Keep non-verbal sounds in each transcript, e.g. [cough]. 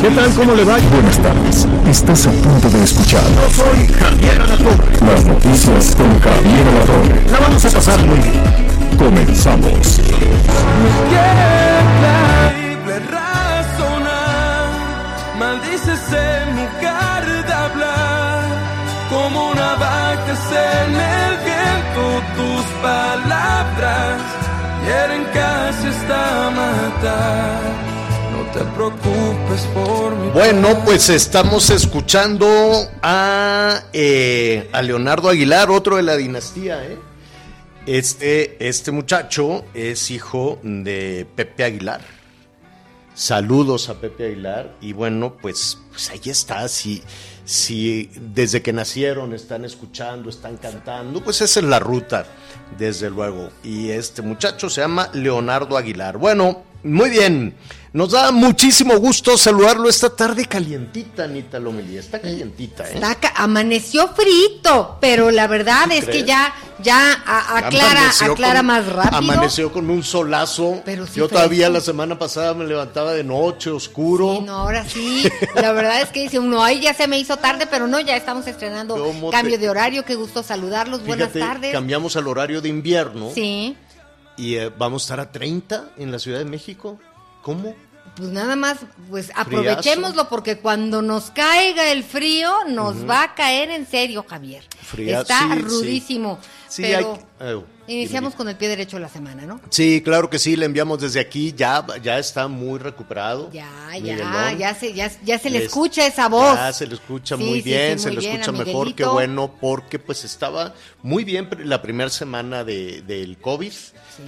¿Qué tal? ¿Cómo le va? Buenas tardes. Estás a punto de escuchar. Yo soy Javier Alatorre. Las noticias con Javier Alatorre. La vamos a pasar muy bien. Comenzamos. en lugar de hablar, como una vaca en el viento, tus palabras hieren casi hasta matar. Te preocupes por Bueno, pues estamos escuchando a, eh, a Leonardo Aguilar, otro de la dinastía, ¿eh? Este, este muchacho es hijo de Pepe Aguilar. Saludos a Pepe Aguilar. Y bueno, pues, pues ahí está. Si, si desde que nacieron están escuchando, están cantando, pues esa es la ruta, desde luego. Y este muchacho se llama Leonardo Aguilar. Bueno, muy bien. Nos da muchísimo gusto saludarlo esta tarde calientita, Anita Lomelía. Está calientita, ¿eh? Está ca- amaneció frito, pero la verdad ¿Sí es que ya, ya aclara, Amaneció aclara con- más rápido. Amaneció con un solazo. Pero sí Yo todavía la semana pasada me levantaba de noche, oscuro. Sí, no, ahora sí. La verdad es que dice uno, ay, ya se me hizo tarde, pero no, ya estamos estrenando ¿Cómo cambio te- de horario. Qué gusto saludarlos. Buenas tardes. cambiamos al horario de invierno Sí, y eh, vamos a estar a 30 en la Ciudad de México. ¿Cómo? pues nada más, pues aprovechémoslo porque cuando nos caiga el frío, nos va a caer en serio, Javier. Fría- Está sí, rudísimo. Sí, pero hay- iniciamos con el pie derecho de la semana, ¿no? Sí, claro que sí, le enviamos desde aquí, ya, ya está muy recuperado. Ya, ya, ya se, ya, ya se le Les- escucha esa voz. Ya se le escucha Sí, muy sí, bien, sí, se muy le bien, escucha mejor, qué bueno, porque pues estaba muy bien la primera semana de, del COVID,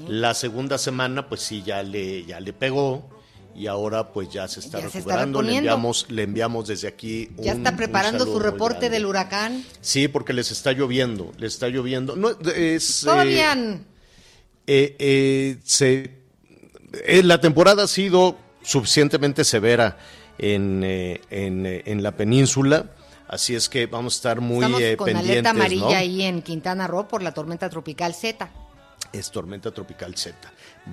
la segunda semana pues sí ya le, ya le pegó y ahora pues ya se está Ya se está recuperando, le enviamos, le enviamos desde aquí Ya un- está un preparando su reporte del huracán. Sí, porque les está lloviendo, les está lloviendo. No, es, eh, Todavía n- eh, eh, se, eh, la temporada ha sido suficientemente severa en, eh, en, eh, en la península, así es que vamos a estar muy estamos eh, con pendientes. alerta amarilla ¿no? ahí en Quintana Roo por la tormenta tropical Z. Es tormenta tropical Z.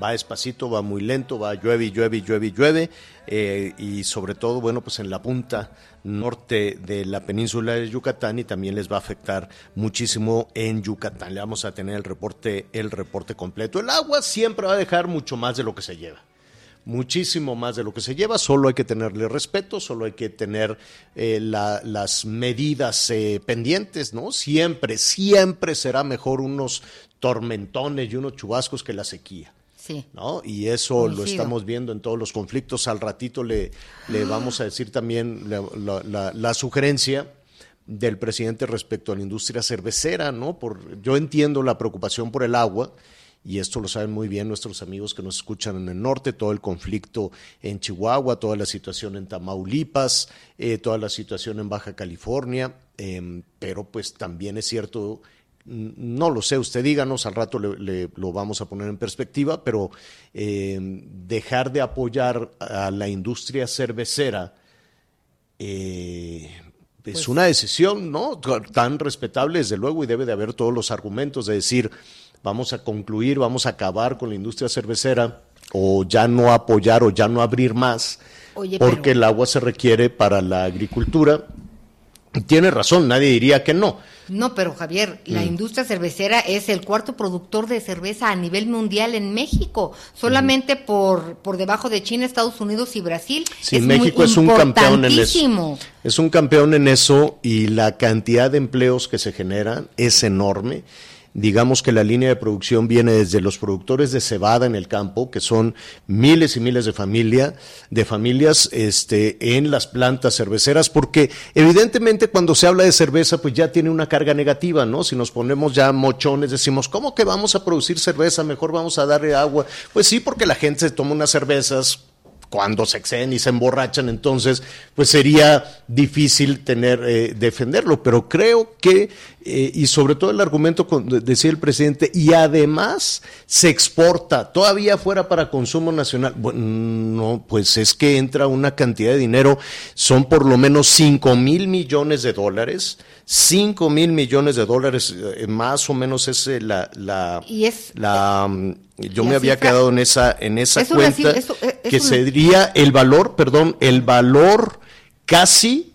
Va despacito, va muy lento, va llueve llueve llueve llueve. eh, y sobre todo, bueno, pues en la punta norte de la península de Yucatán y también les va a afectar muchísimo en Yucatán. Le vamos a tener el reporte, el reporte completo. El agua siempre va a dejar mucho más de lo que se lleva. Muchísimo más de lo que se lleva, solo hay que tenerle respeto, solo hay que tener eh, la- las medidas eh, pendientes, ¿no? Siempre, siempre será mejor unos tormentones y unos chubascos que la sequía. Sí. ¿no? Y eso lo estamos viendo en todos los conflictos. Al ratito le, le vamos a decir también la, la- la- la sugerencia del presidente respecto a la industria cervecera, ¿no? Por, yo entiendo la preocupación por el agua, y esto lo saben muy bien nuestros amigos que nos escuchan en el norte, todo el conflicto en Chihuahua, toda la situación en Tamaulipas, eh, toda la situación en Baja California, em, pero pues también es cierto no lo sé, usted díganos, al rato le, le- lo vamos a poner en perspectiva, pero eh, dejar de apoyar a la industria cervecera eh, es Pues una decisión, ¿no? Tan respetable, desde luego, y debe de haber todos los argumentos de decir, vamos a concluir, vamos a acabar con la industria cervecera, o ya no apoyar, o ya no abrir más, Oye, porque pero- el agua se requiere para la agricultura. Tiene razón, nadie diría que no. No, pero Javier, la Mm. industria cervecera es el cuarto productor de cerveza a nivel mundial en México, solamente por, por debajo de China, Estados Unidos y Brasil. Sí, es muy México es un campeón en eso. Es un campeón en eso y la cantidad de empleos que se generan es enorme. Digamos que la línea de producción viene desde los productores de cebada en el campo, que son miles y miles de familia, de familias este, en las plantas cerveceras, porque evidentemente cuando se habla de cerveza, pues ya tiene una carga negativa, ¿no? Si nos ponemos ya mochones, decimos, ¿cómo que vamos a producir cerveza? Mejor vamos a darle agua. Pues sí, porque la gente se toma unas cervezas cuando se exceden y se emborrachan, entonces pues sería difícil tener eh, defenderlo, pero creo que eh, y sobre todo el argumento decía el presidente y además se exporta todavía fuera para consumo nacional. Bueno, no, pues es que entra una cantidad de dinero, son por lo menos 5 mil millones de dólares. 5 mil millones de dólares, eh, más o menos es la, la, y es, la mm, yo me había quedado en esa, en esa cuenta que sería el valor, perdón, el valor casi,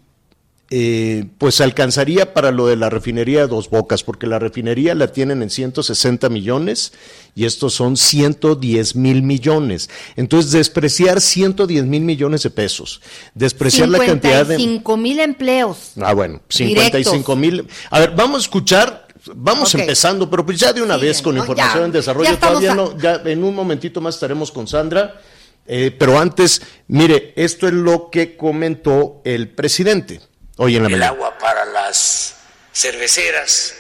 eh, pues alcanzaría para lo de la refinería de Dos Bocas, porque la refinería la tienen en 160 millones y estos son 110 mil millones. Entonces, despreciar 110 mil millones de pesos, despreciar la cantidad de... 55 mil empleos. Ah, bueno, 55 mil. A ver, vamos a escuchar Vamos empezando, pero pues ya de una vez con información en desarrollo. Todavía no, ya en un momentito más estaremos con Sandra. Eh, pero antes, mire, esto es lo que comentó el presidente hoy en la El agua para las cerveceras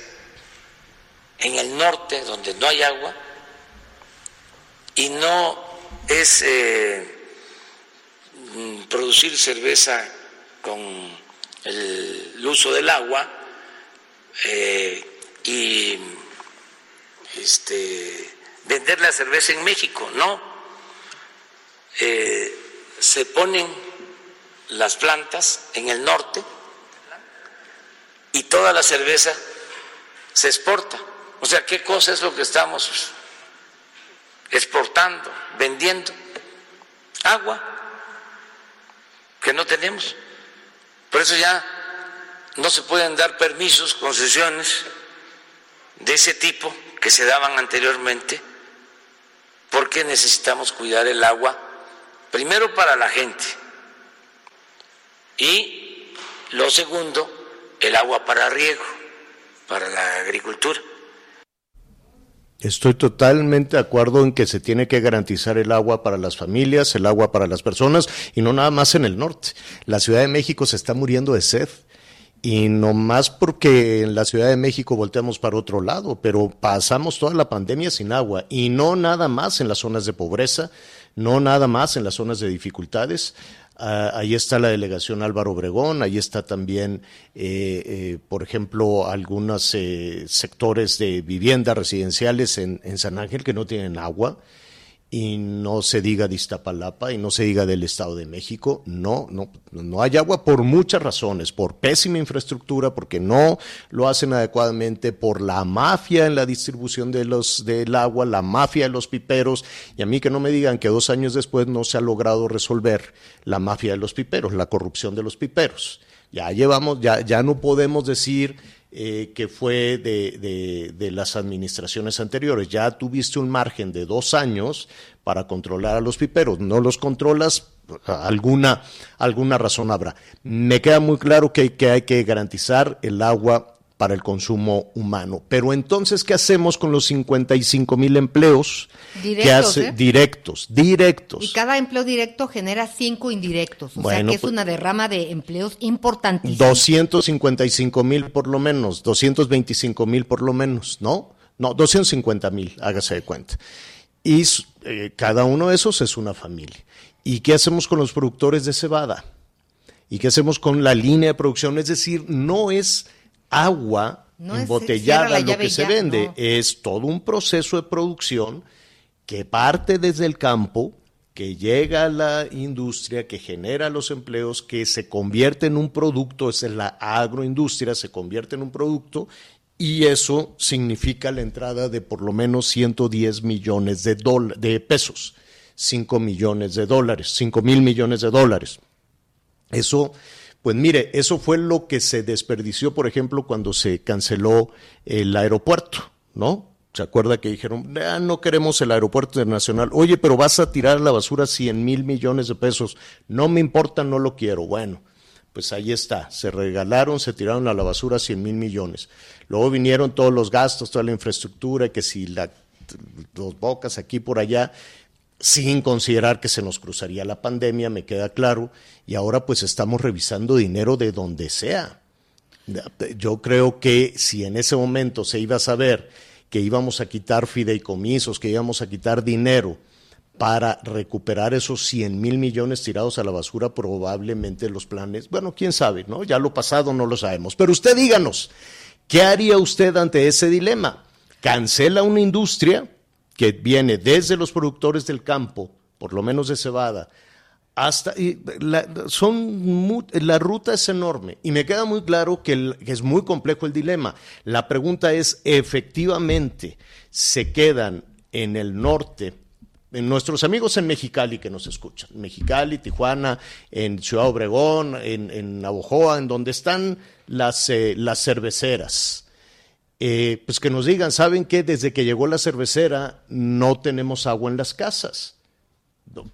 en el norte, donde no hay agua, y no es eh, mm, producir cerveza con el, uso del agua, eh, y este, vender la cerveza en México, no. Eh, se ponen las plantas en el norte y toda la cerveza se exporta. O sea, ¿qué cosa es lo que estamos exportando, vendiendo? Agua, que no tenemos. Por eso ya no se pueden dar permisos, concesiones de ese tipo que se daban anteriormente, porque necesitamos cuidar el agua, primero para la gente y lo segundo, el agua para riego, para la agricultura. Estoy totalmente de acuerdo en que se tiene que garantizar el agua para las familias, el agua para las personas y no nada más en el norte. La Ciudad de México se está muriendo de sed y no más porque en la Ciudad de México volteamos para otro lado, pero pasamos toda la pandemia sin agua y no nada más en las zonas de pobreza, no nada más en las zonas de dificultades. Ah, ahí está la delegación Álvaro Obregón, ahí está también, eh, eh, por ejemplo, algunos eh, sectores de viviendas residenciales en, en San Ángel que no tienen agua y no se diga de Iztapalapa y no se diga del Estado de México. No, no, no hay agua por muchas razones, por pésima infraestructura, porque no lo hacen adecuadamente, por la mafia en la distribución de los, del agua, la mafia de los piperos, y a mí que no me digan que dos años después no se ha logrado resolver la mafia de los piperos, la corrupción de los piperos. Ya llevamos, ya, ya no podemos decir eh, que fue de, de, las administraciones anteriores. Ya tuviste un margen de dos años para controlar a los piperos. No los controlas, alguna, alguna razón habrá. Me queda muy claro que, que hay que garantizar el agua para el consumo humano. Pero entonces, ¿qué hacemos con los 55 mil empleos? Directos, ¿eh? directos, directos. Y cada empleo directo genera cinco indirectos. O sea que es pues una derrama de empleos importantísima. 255 mil por lo menos, 225 mil por lo menos, ¿no? No, 250 mil, hágase de cuenta. Y eh, cada uno de esos es una familia. ¿Y qué hacemos con los productores de cebada? ¿Y qué hacemos con la línea de producción? Es decir, no es agua embotellada lo que se vende, es todo un proceso de producción que parte desde el campo, que llega a la industria, que genera los empleos, que se convierte en un producto, es la agroindustria, se convierte en un producto y eso significa la entrada de por lo menos 110 millones de, de pesos, 5 millones de dólares, 5 mil millones de dólares. Eso pues mire, eso fue lo que se desperdició, por ejemplo, cuando se canceló el aeropuerto, ¿no? ¿Se acuerda que dijeron, no queremos el aeropuerto internacional? Oye, pero vas a tirar a la basura 100 mil millones de pesos. No me importa, no lo quiero. Bueno, pues ahí está, se regalaron, se tiraron a la basura 100 mil millones. Luego vinieron todos los gastos, toda la infraestructura, que si la, dos bocas aquí por allá, sin considerar que se nos cruzaría la pandemia, me queda claro, y ahora pues estamos revisando dinero de donde sea. Yo creo que si en ese momento se iba a saber que íbamos a quitar fideicomisos, que íbamos a quitar dinero, para recuperar esos 100 mil millones tirados a la basura, probablemente los planes, bueno, quién sabe, ¿no? Ya lo pasado no lo sabemos. Pero usted díganos, ¿qué haría usted ante ese dilema? ¿Cancela una industria que viene desde los productores del campo, por lo menos de cebada, hasta la, son la ruta es enorme y me queda muy claro que, que, es muy complejo el dilema. La pregunta es efectivamente se quedan en el norte nuestros amigos en Mexicali que nos escuchan, Mexicali, Tijuana, en Ciudad Obregón, en, en Navojoa, en donde están las, eh, las cerveceras, eh, pues que nos digan, ¿saben qué? Desde que llegó la cervecera no tenemos agua en las casas.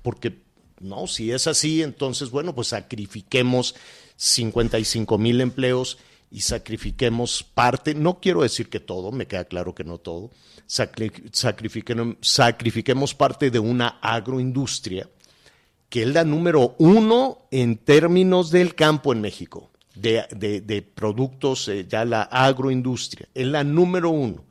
Porque, no, si es así, entonces, bueno, pues sacrifiquemos 55 mil empleos y sacrifiquemos parte, no quiero decir que todo, me queda claro que no todo, sacrifiquemos, parte de una agroindustria que es la número uno en términos del campo en México, de, productos, eh, ya la agroindustria, es la número uno.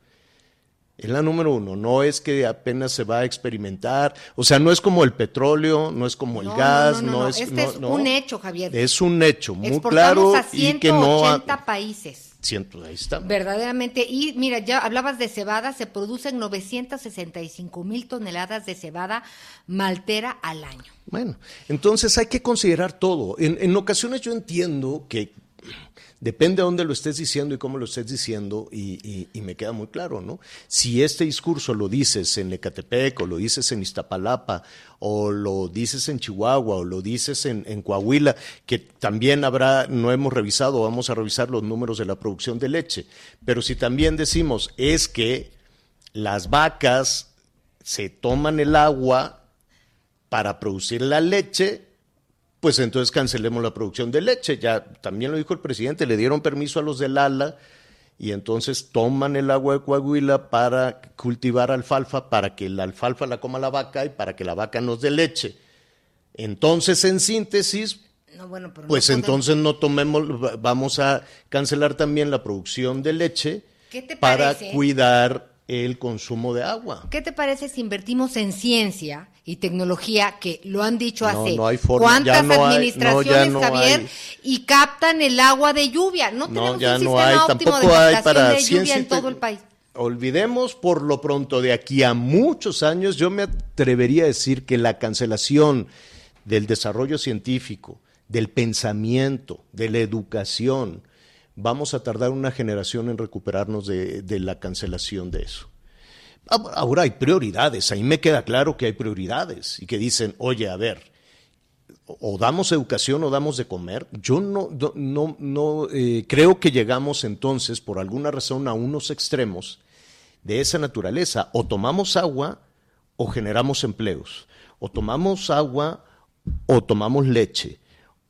Es la número uno, no es que apenas se va a experimentar, o sea, no es como el petróleo, no es como el gas, no, es... Este es un hecho, Javier. Es un hecho muy claro y que no... países. Ciento, ahí está. Verdaderamente. Y mira, ya hablabas de cebada, se producen 965 mil toneladas de cebada maltera al año. Bueno, entonces hay que considerar todo. En, en ocasiones yo entiendo que Depende de dónde lo estés diciendo y cómo lo estés diciendo, y, me queda muy claro, ¿no? Si este discurso lo dices en Ecatepec, o lo dices en Iztapalapa, o lo dices en Chihuahua, o lo dices en, en Coahuila, que también habrá, no hemos revisado, vamos a revisar los números de la producción de leche, pero si también decimos es que las vacas se toman el agua para producir la leche, pues entonces cancelemos la producción de leche. Ya también lo dijo el presidente, le dieron permiso a los del ALA y entonces toman el agua de Coahuila para cultivar alfalfa, para que la alfalfa la coma la vaca y para que la vaca nos dé leche. Entonces, en síntesis, pues entonces no tomemos, vamos a cancelar también la producción de leche para cuidar el consumo de agua. ¿Qué te parece si invertimos en ciencia y tecnología, que lo han dicho hace no cuántas administraciones, Javier, y captan el agua de lluvia? No tenemos un sistema óptimo de captación de lluvia en todo el país. Olvidemos por lo pronto de aquí a muchos años, yo me atrevería a decir que la cancelación del desarrollo científico, del pensamiento, de la educación, vamos a tardar una generación en recuperarnos de, la cancelación de eso. Ahora hay prioridades, ahí me queda claro que hay prioridades y que dicen, oye, a ver, o damos educación o damos de comer. Yo no, no, no eh, creo que llegamos entonces, por alguna razón, a unos extremos de esa naturaleza. O tomamos agua o generamos empleos. O tomamos agua o tomamos leche.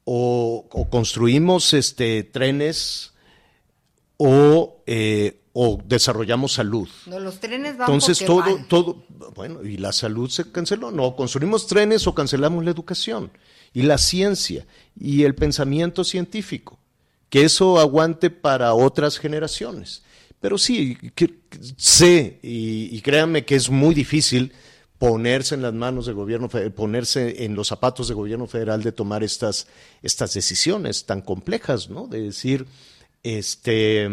O, construimos este, trenes o, eh, o desarrollamos salud. No, los trenes van Entonces todo, todo, bueno, y la salud se canceló. No, construimos trenes o cancelamos la educación y la ciencia y el pensamiento científico, que eso aguante para otras generaciones. Pero sí, sé, y, y créanme que es muy difícil ponerse en las manos del gobierno, ponerse en los zapatos del gobierno federal de tomar estas, estas decisiones tan complejas, ¿no? De decir, este,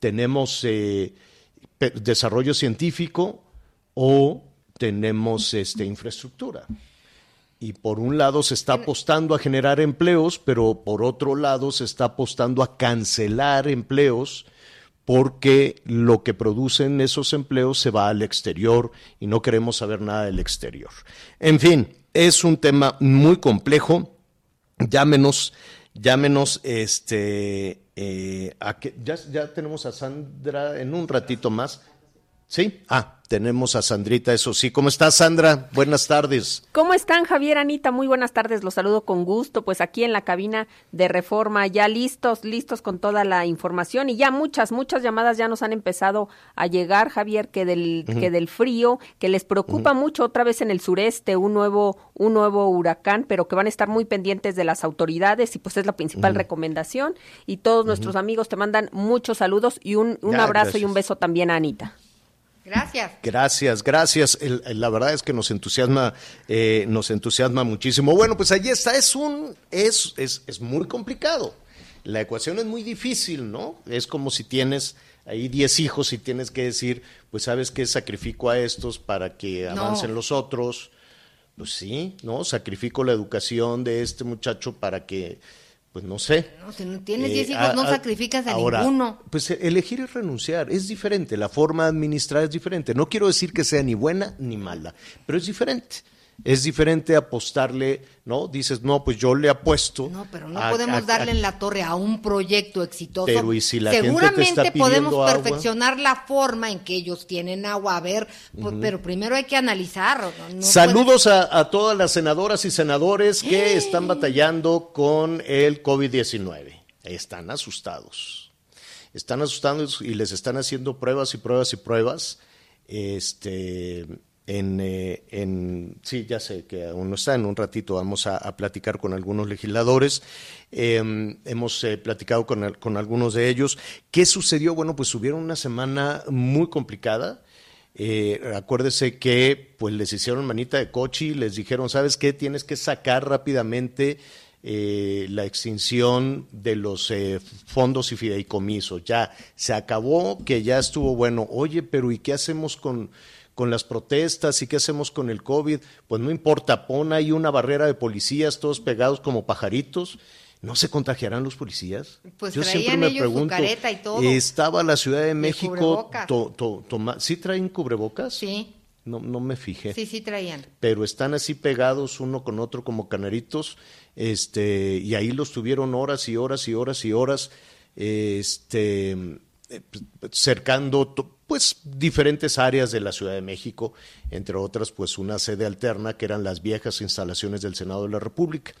tenemos eh, desarrollo científico o tenemos este, infraestructura. Y por un lado se está apostando a generar empleos, pero por otro lado se está apostando a cancelar empleos porque lo que producen esos empleos se va al exterior y no queremos saber nada del exterior. En fin, es un tema muy complejo. Llámenos, llámenos este, eh, ya, ya tenemos a Sandra en un ratito más. Sí, ah, tenemos a Sandrita, eso sí. ¿Cómo estás, Sandra? Buenas tardes. ¿Cómo están, Javier, Anita? Muy buenas tardes, los saludo con gusto. Pues aquí en la cabina de Reforma, ya listos, listos con toda la información y ya muchas, muchas llamadas ya nos han empezado a llegar, Javier, que del, que del frío, que les preocupa mucho otra vez en el sureste un nuevo, un nuevo huracán, pero que van a estar muy pendientes de las autoridades y pues es la principal recomendación. Y todos nuestros amigos te mandan muchos saludos y un, un abrazo y un beso también a Anita. Gracias. Gracias, gracias. la verdad es que nos entusiasma, eh, nos entusiasma muchísimo. Bueno, pues allí está. Es un, es, es, es muy complicado. La ecuación es muy difícil, ¿no? Es como si tienes ahí 10 hijos y tienes que decir, pues sabes que sacrifico a estos para que avancen los otros. Pues sí, ¿no? Sacrifico la educación de este muchacho para que pues no sé. No, si no tienes 10 eh, hijos, no sacrificas a ninguno. Pues elegir y renunciar es diferente, la forma de administrar es diferente. No quiero decir que sea ni buena ni mala, pero es diferente. Es diferente apostarle, ¿no? Dices, no, pues yo le apuesto. No, pero no podemos darle en la torre a un proyecto exitoso. Pero y si la Seguramente podemos perfeccionar la forma en que ellos tienen agua. A ver, pues, pero primero hay que analizar. Saludos a, todas las senadoras y senadores que están batallando con el COVID-19. Están asustados. Están asustados y les están haciendo pruebas y pruebas y pruebas. Este en, eh, en, sí, ya sé que aún no está, en un ratito vamos a, platicar con algunos legisladores, em, hemos eh, platicado con, con, algunos de ellos. ¿Qué sucedió? Bueno, pues tuvieron una semana muy complicada. Eh, acuérdese que pues les hicieron manita de coche les dijeron, ¿sabes qué? Tienes que sacar rápidamente la extinción de los fondos y fideicomisos. Ya se acabó, que ya estuvo bueno. Oye, pero ¿y qué hacemos con con las protestas y qué hacemos con el COVID, pues no importa, pon ahí una barrera de policías todos pegados como pajaritos. ¿No se contagiarán los policías? Pues Yo siempre me pregunto, y todo. estaba la Ciudad de México, ¿sí traen cubrebocas? Sí. No, no me fijé. Sí, sí traían. Pero están así pegados uno con otro como canaritos, este, y ahí los tuvieron horas y horas y horas y horas, este, eh, cercando pues diferentes áreas de la Ciudad de México, entre otras pues una sede alterna que eran las viejas instalaciones del Senado de la República.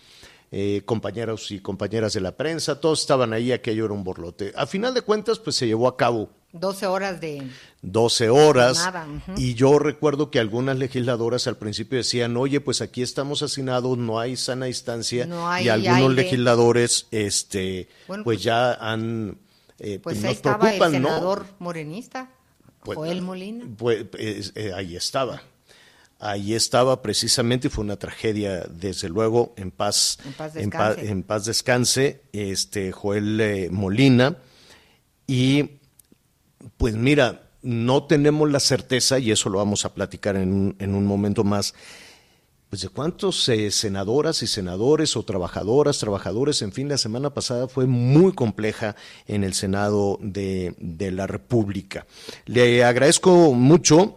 Eh, compañeros y compañeras de la prensa, todos estaban ahí, aquello era un borlote. A final de cuentas, pues se llevó a cabo. 12 horas de... 12 horas. Y yo recuerdo que algunas legisladoras al principio decían, oye, pues aquí estamos hacinados, no hay sana distancia. y algunos legisladores, este, pues, pues, ya han... Eh, pues, ahí estaba el senador morenista. Pues, Joel Molina. Pues, eh, ahí estaba. Ahí estaba precisamente fue una tragedia, desde luego, en paz, en paz, descanse. este Joel eh, Molina. Y pues mira, no tenemos la certeza, y eso lo vamos a platicar en un, en un momento más, pues de cuántos eh, senadoras y senadores o trabajadoras, trabajadores, en fin, la semana pasada fue muy compleja en el Senado de, la República. Le agradezco mucho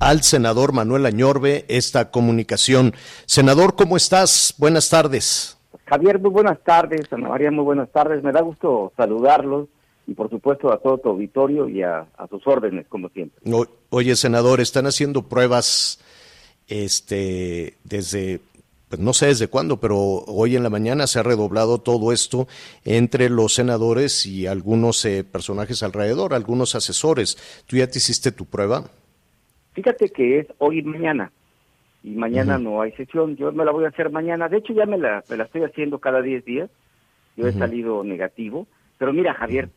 al senador Manuel Añorbe esta comunicación. Senador, ¿cómo estás? Buenas tardes. Javier, muy buenas tardes. Ana María, muy buenas tardes. Me da gusto saludarlos y por supuesto a todo tu auditorio y a, sus órdenes, como siempre. oye, senador, están haciendo pruebas este, desde, pues no sé desde cuándo, pero hoy en la mañana se ha redoblado todo esto entre los senadores y algunos eh, personajes alrededor, algunos asesores. ¿Tú ya te hiciste tu prueba? Fíjate que es hoy y mañana, y mañana no hay sesión, yo me la voy a hacer mañana, de hecho ya me la, me la estoy haciendo cada 10 días, yo he salido negativo, pero mira Javier,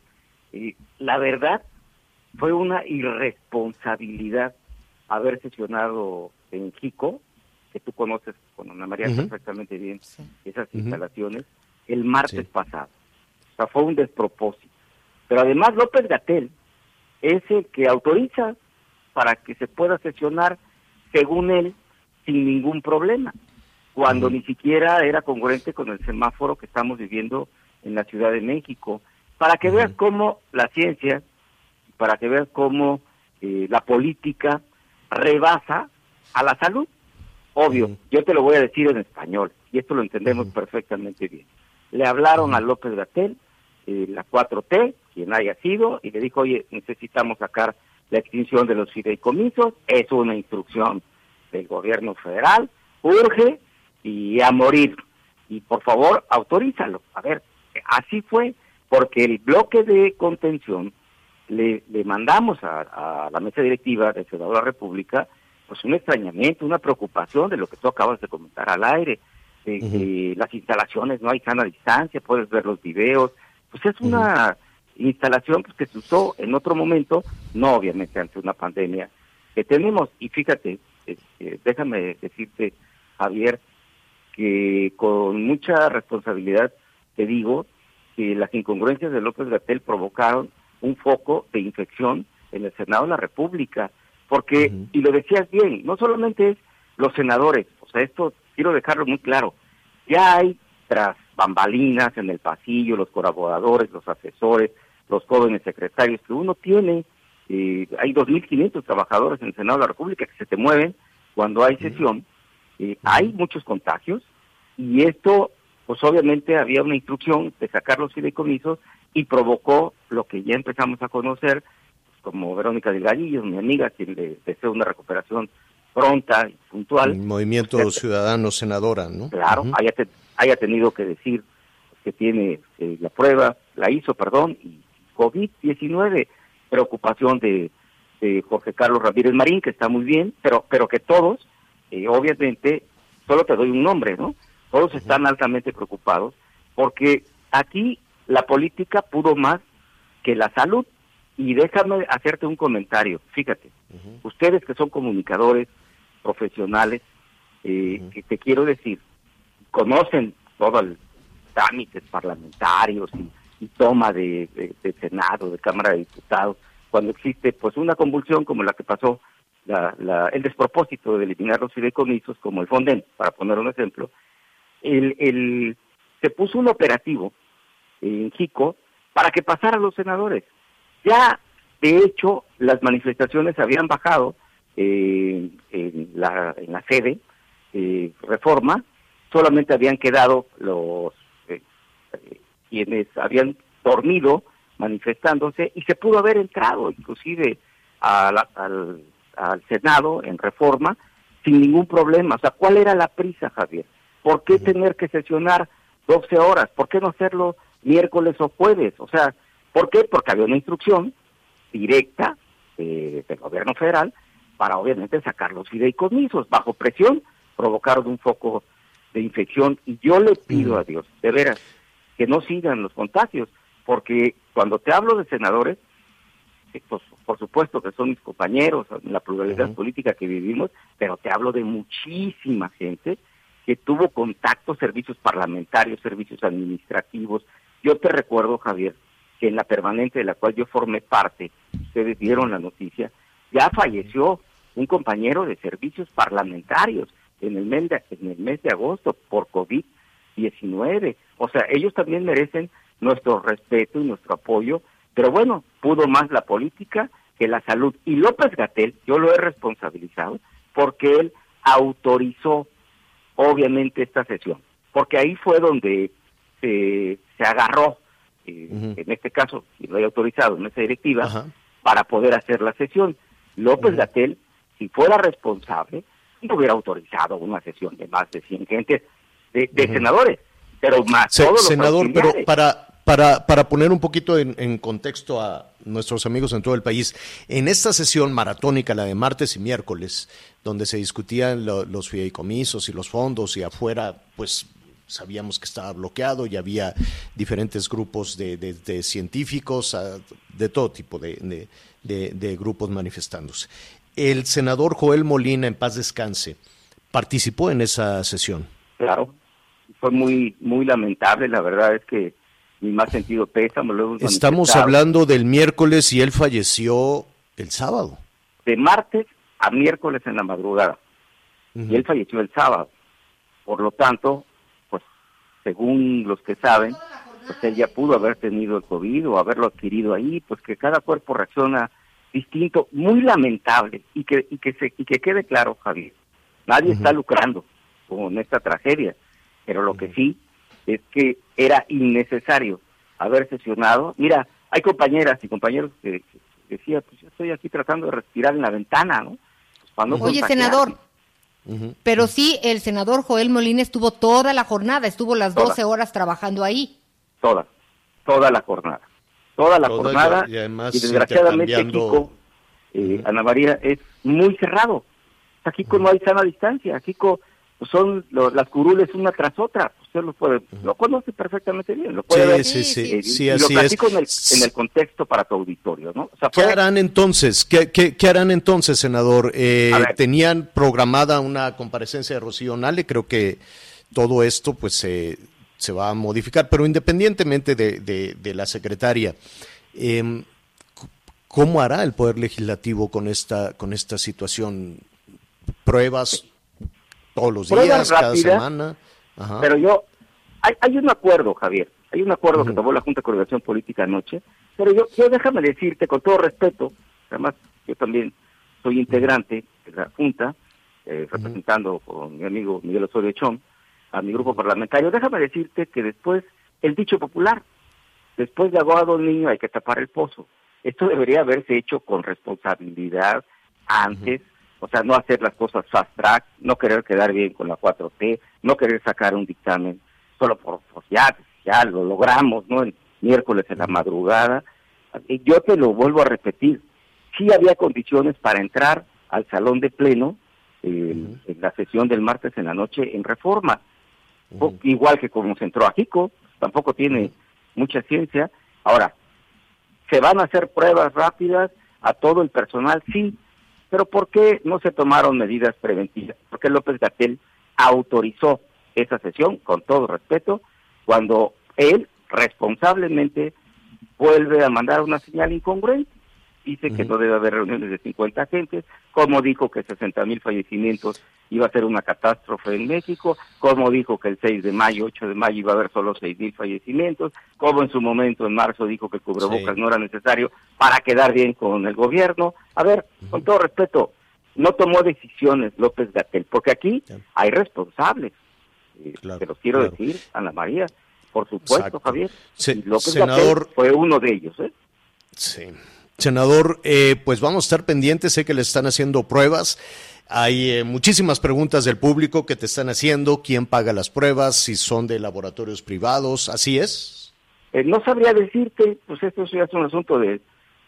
eh, la verdad fue una irresponsabilidad haber sesionado en Jico, que tú conoces con Ana María perfectamente bien, esas instalaciones, el martes pasado. O sea, fue un despropósito. Pero además López Gatel es el que autoriza para que se pueda sesionar, según él, sin ningún problema, cuando ni siquiera era congruente con el semáforo que estamos viviendo en la Ciudad de México. Para que veas cómo la ciencia, para que veas cómo eh, la política rebasa a la salud. Obvio, yo te lo voy a decir en español, y esto lo entendemos perfectamente bien. Le hablaron a López Gatel, eh, la 4T, quien haya sido, y le dijo, oye, necesitamos sacar la extinción de los fideicomisos, es una instrucción del gobierno federal, urge y a morir. Y por favor, autorízalo. A ver, así fue, porque el bloque de contención le, le mandamos a, la mesa directiva del Senado de la República pues un extrañamiento, una preocupación de lo que tú acabas de comentar al aire, de que las instalaciones no hay sana distancia, puedes ver los videos, pues es una instalación pues, que se usó en otro momento, no obviamente ante una pandemia que tenemos. Y fíjate, este, déjame decirte, Javier, que con mucha responsabilidad te digo que las incongruencias de López Gatel provocaron un foco de infección en el Senado de la República, porque, y lo decías bien, no solamente es los senadores, o sea, esto quiero dejarlo muy claro, ya hay tras bambalinas en el pasillo, los colaboradores, los asesores, los jóvenes secretarios que uno tiene, eh, hay 2.500 trabajadores en el Senado de la República que se te mueven cuando hay sesión, eh, hay muchos contagios y esto, pues obviamente había una instrucción de sacar los fideicomisos y provocó lo que ya empezamos a conocer, como Verónica Delgadillo, mi amiga, quien le deseo una recuperación pronta y puntual. El movimiento ciudadano senadora, ¿no? Claro, haya, haya tenido que decir que tiene eh, la prueba, la hizo, perdón, y COVID-19, preocupación de, Jorge Carlos Ramírez Marín, que está muy bien, pero, pero que todos, eh, obviamente, solo te doy un nombre, ¿no? Todos están altamente preocupados porque aquí la política pudo más que la salud. Y déjame hacerte un comentario. Fíjate, ustedes que son comunicadores profesionales, eh, que te quiero decir, conocen todo el trámites parlamentarios y y toma de, Senado, de Cámara de Diputados, cuando existe pues una convulsión como la que pasó, la, el despropósito de eliminar los fideicomisos, como el Fonden, para poner un ejemplo, el, el, se puso un operativo en Jico para que pasaran los senadores. Ya, de hecho, las manifestaciones habían bajado eh, en, la, en la sede, eh, reforma, solamente habían quedado los eh, quienes habían dormido manifestándose y se pudo haber entrado inclusive al, al, Senado en reforma sin ningún problema. O sea, ¿cuál era la prisa, Javier? ¿Por qué tener que sesionar 12 horas? ¿Por qué no hacerlo miércoles o jueves? O sea, ¿por qué? Porque había una instrucción directa del gobierno federal para obviamente sacar los fideicomisos. Bajo presión provocaron un foco de infección y yo le pido a Dios, de veras, que no sigan los contagios, porque cuando te hablo de senadores, pues, por supuesto que son mis compañeros en la pluralidad política que vivimos, pero te hablo de muchísima gente que tuvo contactos, servicios parlamentarios, servicios administrativos. Yo te recuerdo, Javier, que en la permanente de la cual yo formé parte, ustedes dieron la noticia, ya falleció un compañero de servicios parlamentarios en el mes de, en el mes de agosto por COVID 19. O sea, ellos también merecen nuestro respeto y nuestro apoyo, pero bueno, pudo más la política que la salud. Y López Gatel, yo lo he responsabilizado porque él autorizó obviamente esta sesión, porque ahí fue donde se, se agarró, eh, en este caso, si lo haya autorizado en esa directiva, para poder hacer la sesión. López Gatel, si fuera responsable, no hubiera autorizado una sesión de más de 100 gentes de, senadores, pero más Senador, pero para, para, para poner un poquito en, contexto a nuestros amigos en todo el país, en esta sesión maratónica, la de martes y miércoles, donde se discutían los fideicomisos y los fondos y afuera, pues sabíamos que estaba bloqueado y había diferentes grupos de, científicos, ah, de todo tipo de, de, grupos manifestándose. El senador Joel Molina, en paz descanse, participó en esa sesión. Claro, fue muy muy lamentable, la verdad es que mi más sentido pésamo. Estamos hablando del miércoles y él falleció el sábado. De martes a miércoles en la madrugada. Y él falleció el sábado. Por lo tanto, según los que saben, pues él ya pudo haber tenido el COVID o haberlo adquirido ahí, pues que cada cuerpo reacciona distinto, muy lamentable y que y que se y que quede claro, Javier, nadie está lucrando con esta tragedia pero lo que sí es que era innecesario haber sesionado. Mira, hay compañeras y compañeros que, decía, pues yo estoy aquí tratando de respirar en la ventana, ¿no? Oye, senador, pero sí, el senador Joel Molina estuvo toda la jornada, estuvo las 12 horas trabajando ahí. Toda, toda la jornada. Toda la jornada. Y, además desgraciadamente, Kiko, eh, Ana María, es muy cerrado. Kiko no hay sana distancia. Kiko son las curules una tras otra. Usted lo puede, lo conoce perfectamente bien, lo puede ver. Sí, sí, sí, y, así lo es. En el, en el, contexto para tu auditorio, ¿no? ¿Qué harán entonces? ¿Qué, qué, harán entonces, senador? Eh, ¿Tenían programada una comparecencia de Rocío Nale? Creo que todo esto pues se, se va a modificar, pero independientemente de, de, la secretaria, eh, ¿cómo hará el Poder Legislativo con esta, con esta situación? ¿Pruebas todos los días, cada semana. Pero yo, hay, hay un acuerdo, Javier, hay un acuerdo que tomó la Junta de Coordinación Política anoche, pero yo, yo déjame decirte con todo respeto, además yo también soy integrante de la Junta, eh, representando con mi amigo Miguel Osorio Chón, a mi grupo parlamentario, déjame decirte que después, el dicho popular, después de aguado al niño hay que tapar el pozo. Esto debería haberse hecho con responsabilidad antes, o sea, no hacer las cosas fast track, no querer quedar bien con la 4T, no querer sacar un dictamen solo por, ya, ya lo logramos, ¿no? El miércoles en la madrugada. Y yo te lo vuelvo a repetir, sí había condiciones para entrar al salón de pleno en la sesión del martes en la noche en reforma, igual que como se entró a Jico, tampoco tiene mucha ciencia. Ahora, ¿se van a hacer pruebas rápidas a todo el personal? Sí, pero ¿por qué no se tomaron medidas preventivas? Porque López Gatel autorizó esa sesión, con todo respeto, cuando él responsablemente vuelve a mandar una señal incongruente dice que no debe haber reuniones de 50 agentes, como dijo que 60 mil fallecimientos iba a ser una catástrofe en México, como dijo que el 6 de mayo, 8 de mayo iba a haber solo 6 mil fallecimientos, como en su momento en marzo dijo que el cubrebocas no era necesario para quedar bien con el gobierno. A ver, con todo respeto, no tomó decisiones López Gatel, porque aquí hay responsables. Eh, te los quiero decir, Ana María, por supuesto, Javier. López Gatel fue uno de ellos, ¿eh? Sí. Senador, eh, pues vamos a estar pendientes, sé que le están haciendo pruebas. Hay eh, muchísimas preguntas del público que te están haciendo, quién paga las pruebas, si son de laboratorios privados, ¿así es? Eh, no sabría decirte, pues esto ya es un asunto de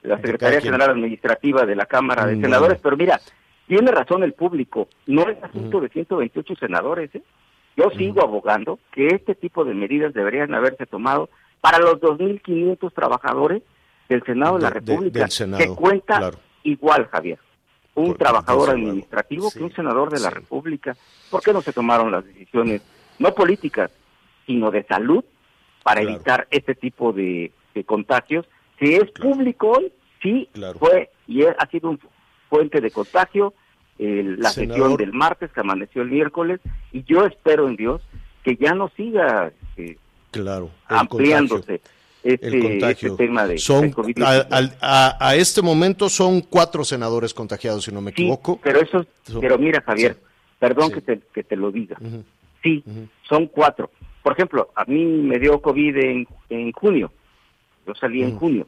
la Secretaría General Administrativa de la Cámara de Senadores, pero mira, tiene razón el público, no es asunto de 128 senadores. Yo sigo abogando que este tipo de medidas deberían haberse tomado para los 2.500 trabajadores del Senado de, la República, que cuenta igual, Javier, un trabajador administrativo que un senador de la República. ¿Por qué no se tomaron las decisiones, no políticas, sino de salud, para evitar este tipo de, contagios? Si es público hoy, sí, fue y ha sido un fuente de contagio la sesión del martes que amaneció el miércoles y yo espero en Dios que ya no siga eh, claro, ampliándose este, el este tema de, son, a, este momento son cuatro senadores contagiados, si no me equivoco. pero eso, pero mira, Javier, perdón que, te, que te lo diga. Sí, son cuatro. Por ejemplo, a mí me dio COVID en, en junio. Yo salí en junio,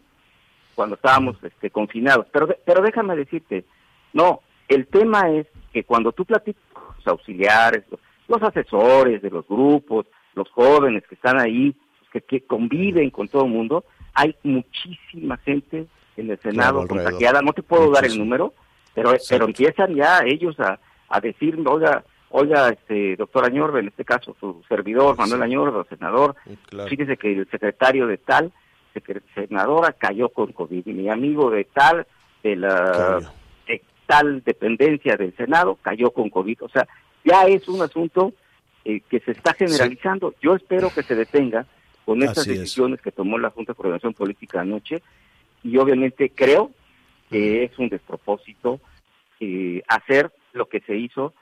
cuando estábamos este, confinados. Pero, pero déjame decirte, no, el tema es que cuando tú platicas con los auxiliares, los asesores de los grupos, los jóvenes que están ahí, que, conviven con todo el mundo, hay muchísima gente en el Senado contagiada, no te puedo dar el número, pero, pero empiezan ya ellos a, a decir, oiga, oiga, este, doctor Añorbe, en este caso su servidor, Manuel Añorbe, senador, fíjese que el secretario de tal, senadora cayó con COVID, y mi amigo de tal, de la de tal dependencia del Senado, cayó con COVID. O sea, ya es un asunto eh, que se está generalizando. Yo espero que se detenga con estas decisiones que tomó la Junta de Coordinación Política anoche y obviamente creo que es un despropósito eh, hacer lo que se hizo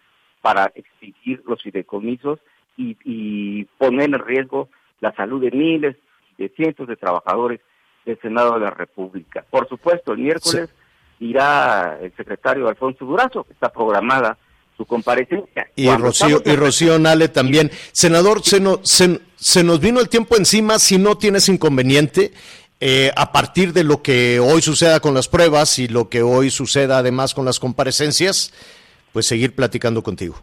para exigir los fideicomisos y, poner en riesgo la salud de miles, de cientos de trabajadores del Senado de la República. Por supuesto, el miércoles irá el secretario Alfonso Durazo, que está programada su comparecencia. Y Rocío, y Rocío Nale también. Senador, se, se, nos vino el tiempo encima, si no tienes inconveniente, eh, a partir de lo que hoy suceda con las pruebas y lo que hoy suceda además con las comparecencias, pues seguir platicando contigo.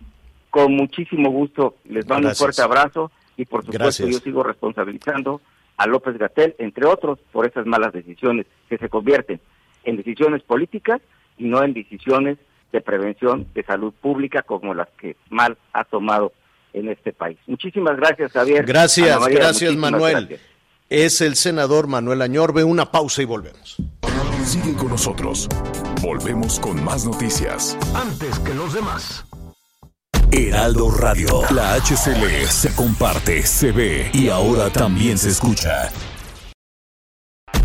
Con muchísimo gusto, les mando un fuerte abrazo y por supuesto yo sigo responsabilizando a López Gatel, entre otros, por esas malas decisiones que se convierten en decisiones políticas y no en decisiones de prevención de salud pública como las que mal ha tomado en este país. Muchísimas gracias, Javier. Gracias, gracias, Manuel. Es el senador Manuel Añorbe. Una pausa y volvemos. Sigue con nosotros. Volvemos con más noticias. Antes que los demás. Heraldo Radio. La HCL se comparte, se ve y ahora también se escucha.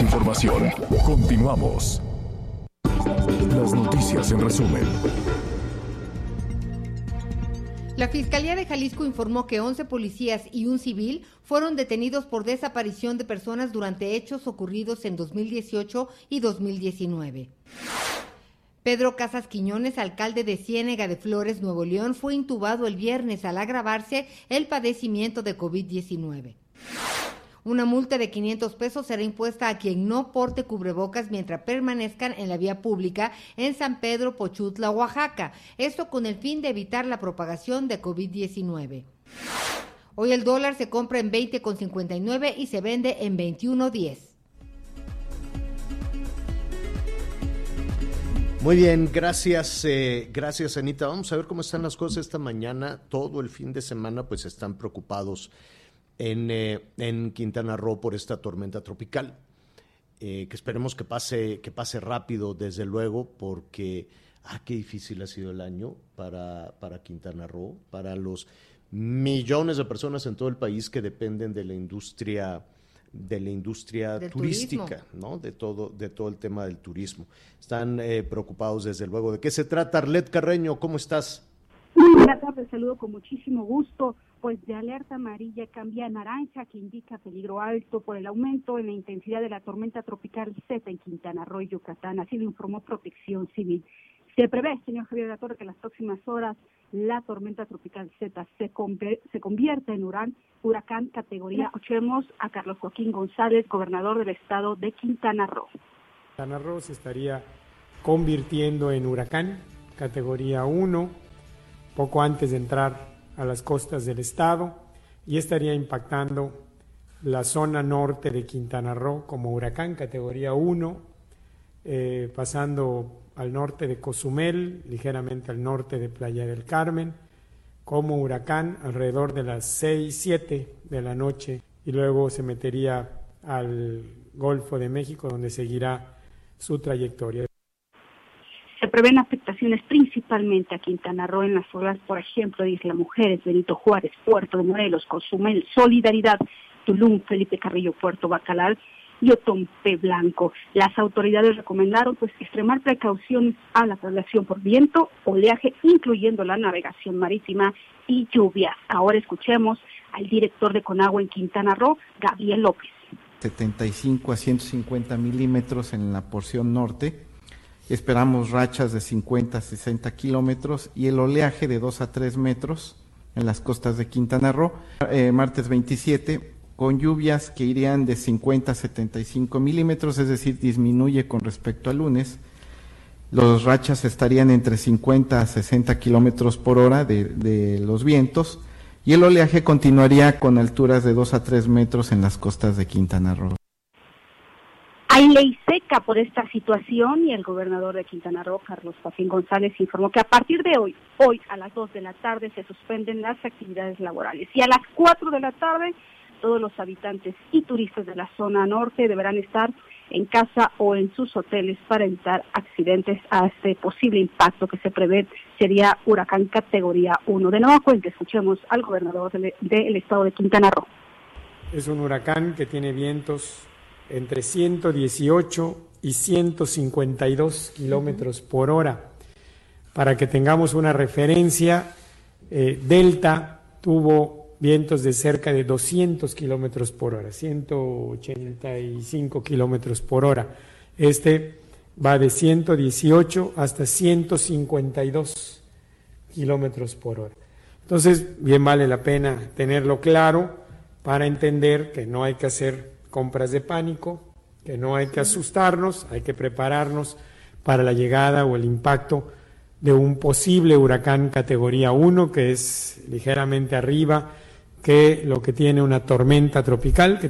Información. Continuamos. Las noticias en resumen. La Fiscalía de Jalisco informó que 11 policías y un civil fueron detenidos por desaparición de personas durante hechos ocurridos en 2018 y 2019. Pedro Casas Quiñones, alcalde de Ciénega de Flores, Nuevo León, fue intubado el viernes al agravarse el padecimiento de COVID-19. Una multa de 500 pesos será impuesta a quien no porte cubrebocas mientras permanezcan en la vía pública en San Pedro Pochutla, Oaxaca. Esto con el fin de evitar la propagación de COVID-19. Hoy el dólar se compra en 20,59 y se vende en 21,10. Muy bien, gracias, eh, gracias Anita. Vamos a ver cómo están las cosas esta mañana. Todo el fin de semana pues están preocupados en, eh, en Quintana Roo por esta tormenta tropical. Eh, que esperemos que pase, que pase rápido, desde luego, porque ah, qué difícil ha sido el año para, para Quintana Roo, para los millones de personas en todo el país que dependen de la industria de la industria turística, ¿no? De todo, de todo el tema del turismo. Están eh, preocupados desde luego. ¿De qué se trata? Arlet Carreño, ¿cómo estás? Muy buenas tardes, saludo con muchísimo gusto. Pues de alerta amarilla cambia a naranja, que indica peligro alto por el aumento en la intensidad de la tormenta tropical Z en Quintana Roo y Yucatán. Así lo informó Protección Civil. Se prevé, señor Javier de la Torre, que en las próximas horas la tormenta tropical Z se, se convierta en huracán, huracán categoría. Escuchemos a Carlos Joaquín González, gobernador del estado de Quintana Roo. Quintana Roo se estaría convirtiendo en huracán categoría 1 poco antes de entrar a las costas del estado y estaría impactando la zona norte de Quintana Roo como huracán categoría 1, eh, pasando al norte de Cozumel, ligeramente al norte de Playa del Carmen, como huracán alrededor de las 6, 7 de la noche y luego se metería al Golfo de México donde seguirá su trayectoria. Se prevén afectaciones principalmente a Quintana Roo en las zonas, por ejemplo, de Isla Mujeres, Benito Juárez, Puerto de Morelos, Cozumel, Solidaridad, Tulum, Felipe Carrillo, Puerto Bacalar y Otompe Blanco. Las autoridades recomendaron pues extremar precauciones a la traslación por viento, oleaje, incluyendo la navegación marítima y lluvias. Ahora escuchemos al director de Conagua en Quintana Roo, Gabriel López. 75 a 150 milímetros en la porción norte Esperamos rachas de 50 a 60 kilómetros y el oleaje de 2 a 3 metros en las costas de Quintana Roo. Eh, martes 27, con lluvias que irían de 50 a 75 milímetros, es decir, disminuye con respecto al lunes. Los rachas estarían entre 50 a 60 kilómetros por hora de, de los vientos y el oleaje continuaría con alturas de 2 a 3 metros en las costas de Quintana Roo. Hay ley seca por esta situación y el gobernador de Quintana Roo, Carlos Joaquín González, informó que a partir de hoy, hoy a las 2 de la tarde, se suspenden las actividades laborales y a las 4 de la tarde todos los habitantes y turistas de la zona norte deberán estar en casa o en sus hoteles para evitar accidentes a este posible impacto que se prevé sería huracán categoría 1. De nuevo cuenta, escuchemos al gobernador del estado de Quintana Roo es un huracán que tiene vientos entre 118 y 152 kilómetros por hora. Para que tengamos una referencia, eh, Delta tuvo vientos de cerca de 200 kilómetros por hora, 185 kilómetros por hora. Este va de 118 hasta 152 kilómetros por hora. Entonces, bien vale la pena tenerlo claro para entender que no hay que hacer compras de pánico, que no hay que asustarnos, hay que prepararnos para la llegada o el impacto de un posible huracán categoría 1, que es ligeramente arriba que lo que tiene una tormenta tropical.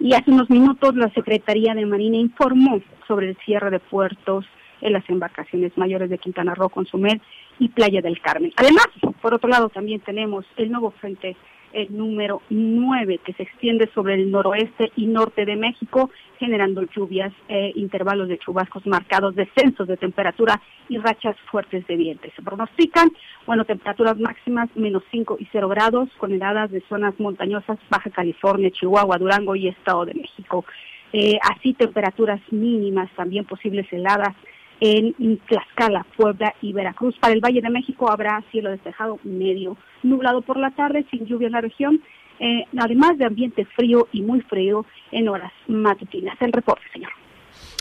Y hace unos minutos la Secretaría de Marina informó sobre el cierre de puertos en las embarcaciones mayores de Quintana Roo, Consumel y Playa del Carmen. Además, por otro lado, también tenemos el nuevo frente el número 9 que se extiende sobre el noroeste y norte de México, generando lluvias, e intervalos de chubascos marcados, descensos de temperatura y rachas fuertes de viento. Se pronostican, bueno, temperaturas máximas menos 5 y 0 grados, con heladas de zonas montañosas, Baja California, Chihuahua, Durango y Estado de México. Eh, así temperaturas mínimas, también posibles heladas en Tlaxcala, Puebla y Veracruz. Para el Valle de México habrá cielo despejado medio, nublado por la tarde, sin lluvia en la región, eh, además de ambiente frío y muy frío en horas matutinas. El reporte, señor.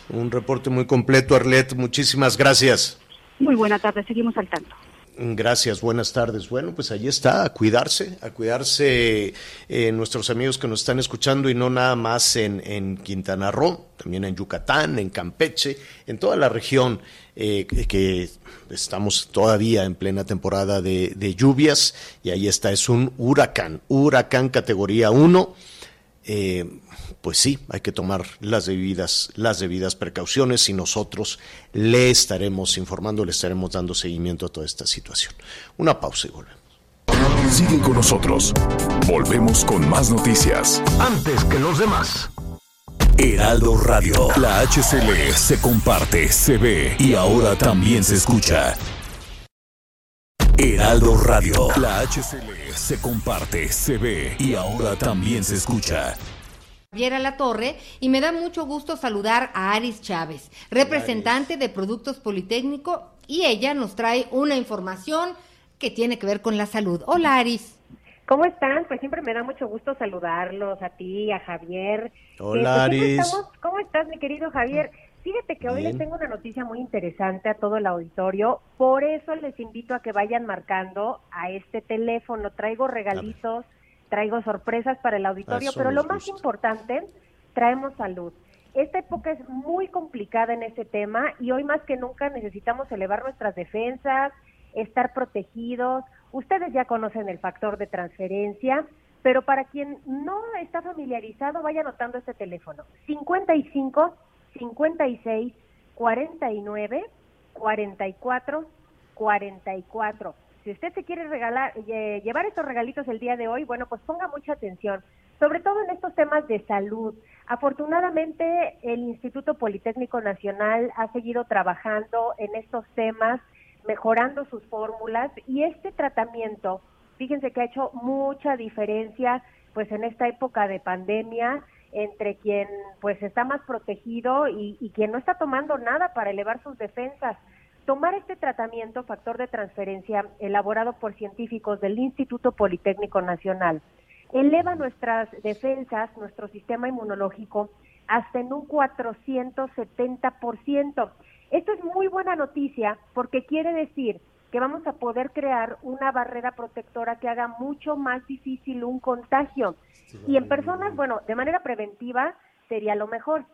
Un reporte muy completo, Arlet. Muchísimas gracias. Muy buena tarde, seguimos al tanto. Gracias, buenas tardes. Bueno, pues ahí está, a cuidarse, a cuidarse eh, nuestros amigos que nos están escuchando y no nada más en, en, Quintana Roo, también en Yucatán, en Campeche, en toda la región eh, que estamos todavía en plena temporada de, de, lluvias y ahí está, es un huracán, huracán categoría 1. Eh, pues sí, hay que tomar las debidas, las debidas precauciones y nosotros le estaremos informando, le estaremos dando seguimiento a toda esta situación. Una pausa y volvemos. Sigue con nosotros. Volvemos con más noticias. Antes que los demás. Heraldo Radio. La HCL se comparte, se ve y ahora también se escucha. Heraldo Radio. La HCL se comparte, se ve y ahora también se escucha. Javier La Torre y me da mucho gusto saludar a Aris Chávez, representante de Productos Politécnico y ella nos trae una información que tiene que ver con la salud. Hola Aris. ¿Cómo están? Pues siempre me da mucho gusto saludarlos a ti, a Javier. Hola eh, pues, Aris. ¿Cómo estás, mi querido Javier? Fíjate que hoy les tengo una noticia muy interesante a todo el auditorio, por eso les invito a que vayan marcando a este teléfono. Traigo regalitos traigo sorpresas para el auditorio, pero lo más importante, traemos salud. Esta época es muy complicada en este tema y hoy más que nunca necesitamos elevar nuestras defensas, estar protegidos. Ustedes ya conocen el factor de transferencia, pero para quien no está familiarizado, vaya anotando este teléfono. 55 56 49 44 44 si usted se quiere regalar, llevar estos regalitos el día de hoy, bueno, pues ponga mucha atención, sobre todo en estos temas de salud. Afortunadamente, el Instituto Politécnico Nacional ha seguido trabajando en estos temas, mejorando sus fórmulas y este tratamiento, fíjense que ha hecho mucha diferencia, pues en esta época de pandemia, entre quien pues está más protegido y, y quien no está tomando nada para elevar sus defensas. Tomar este tratamiento, factor de transferencia, elaborado por científicos del Instituto Politécnico Nacional, eleva nuestras defensas, nuestro sistema inmunológico, hasta en un 470%. Esto es muy buena noticia porque quiere decir que vamos a poder crear una barrera protectora que haga mucho más difícil un contagio. Y en personas, bueno, de manera preventiva sería lo mejor.